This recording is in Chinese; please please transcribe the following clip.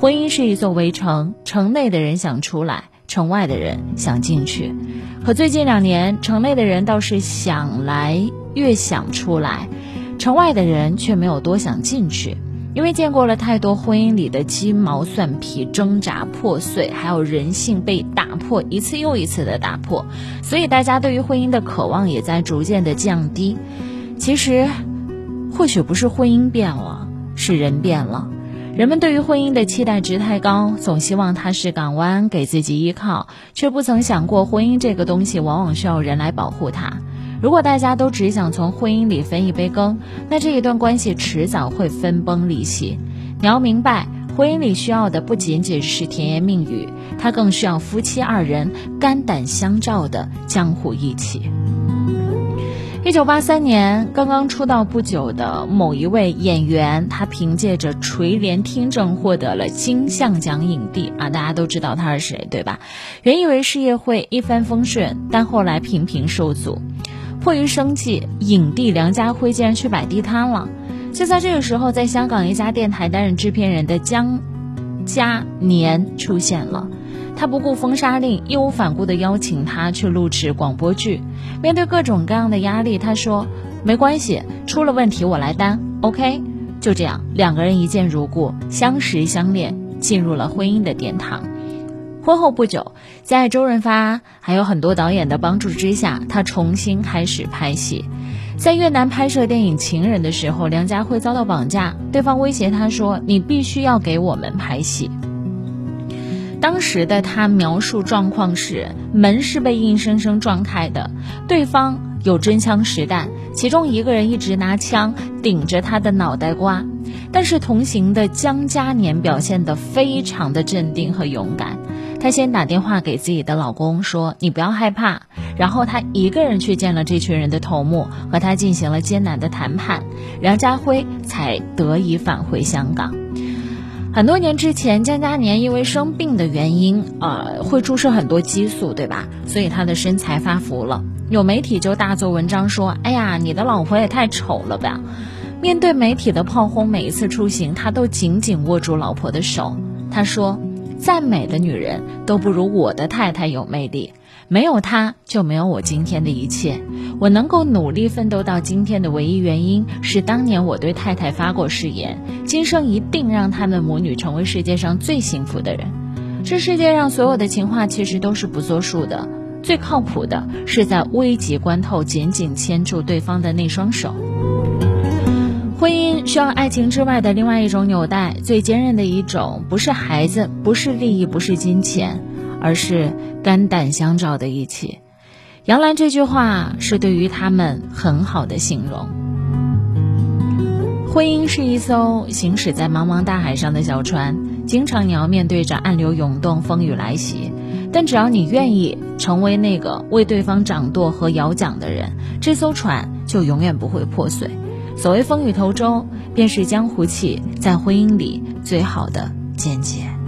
婚姻是一座围城，城内的人想出来，城外的人想进去。可最近两年，城内的人倒是想来，越想出来，城外的人却没有多想进去。因为见过了太多婚姻里的鸡毛蒜皮、挣扎破碎，还有人性被打破一次又一次的打破，所以大家对于婚姻的渴望也在逐渐的降低。其实，或许不是婚姻变了，是人变了。人们对于婚姻的期待值太高，总希望它是港湾，给自己依靠，却不曾想过婚姻这个东西往往需要人来保护它。如果大家都只想从婚姻里分一杯羹，那这一段关系迟早会分崩离析。你要明白，婚姻里需要的不仅仅是甜言蜜语，它更需要夫妻二人肝胆相照的江湖义气。一九八三年，刚刚出道不久的某一位演员，他凭借着《垂帘听政》获得了金像奖影帝啊！大家都知道他是谁，对吧？原以为事业会一帆风顺，但后来频频受阻。迫于生计，影帝梁家辉竟然去摆地摊了。就在这个时候，在香港一家电台担任制片人的江嘉年出现了。他不顾封杀令，义无反顾地邀请他去录制广播剧。面对各种各样的压力，他说：“没关系，出了问题我来担。” OK，就这样，两个人一见如故，相识相恋，进入了婚姻的殿堂。婚后不久，在周润发还有很多导演的帮助之下，他重新开始拍戏。在越南拍摄电影《情人》的时候，梁家辉遭到绑架，对方威胁他说：“你必须要给我们拍戏。”当时的他描述状况是：门是被硬生生撞开的，对方有真枪实弹，其中一个人一直拿枪顶着他的脑袋瓜。但是同行的江嘉年表现得非常的镇定和勇敢。他先打电话给自己的老公说：“你不要害怕。”然后他一个人去见了这群人的头目，和他进行了艰难的谈判，梁家辉才得以返回香港。很多年之前，江嘉年因为生病的原因，呃，会注射很多激素，对吧？所以他的身材发福了。有媒体就大做文章说：“哎呀，你的老婆也太丑了吧！”面对媒体的炮轰，每一次出行，他都紧紧握住老婆的手。他说。再美的女人都不如我的太太有魅力，没有他就没有我今天的一切。我能够努力奋斗到今天的唯一原因是当年我对太太发过誓言，今生一定让他们母女成为世界上最幸福的人。这世界上所有的情话其实都是不作数的，最靠谱的是在危急关头紧紧牵住对方的那双手。婚姻需要爱情之外的另外一种纽带，最坚韧的一种，不是孩子，不是利益，不是金钱，而是肝胆相照的义气。杨澜这句话是对于他们很好的形容。婚姻是一艘行驶在茫茫大海上的小船，经常你要面对着暗流涌动、风雨来袭，但只要你愿意成为那个为对方掌舵和摇桨的人，这艘船就永远不会破碎。所谓风雨同舟，便是江湖气在婚姻里最好的见解。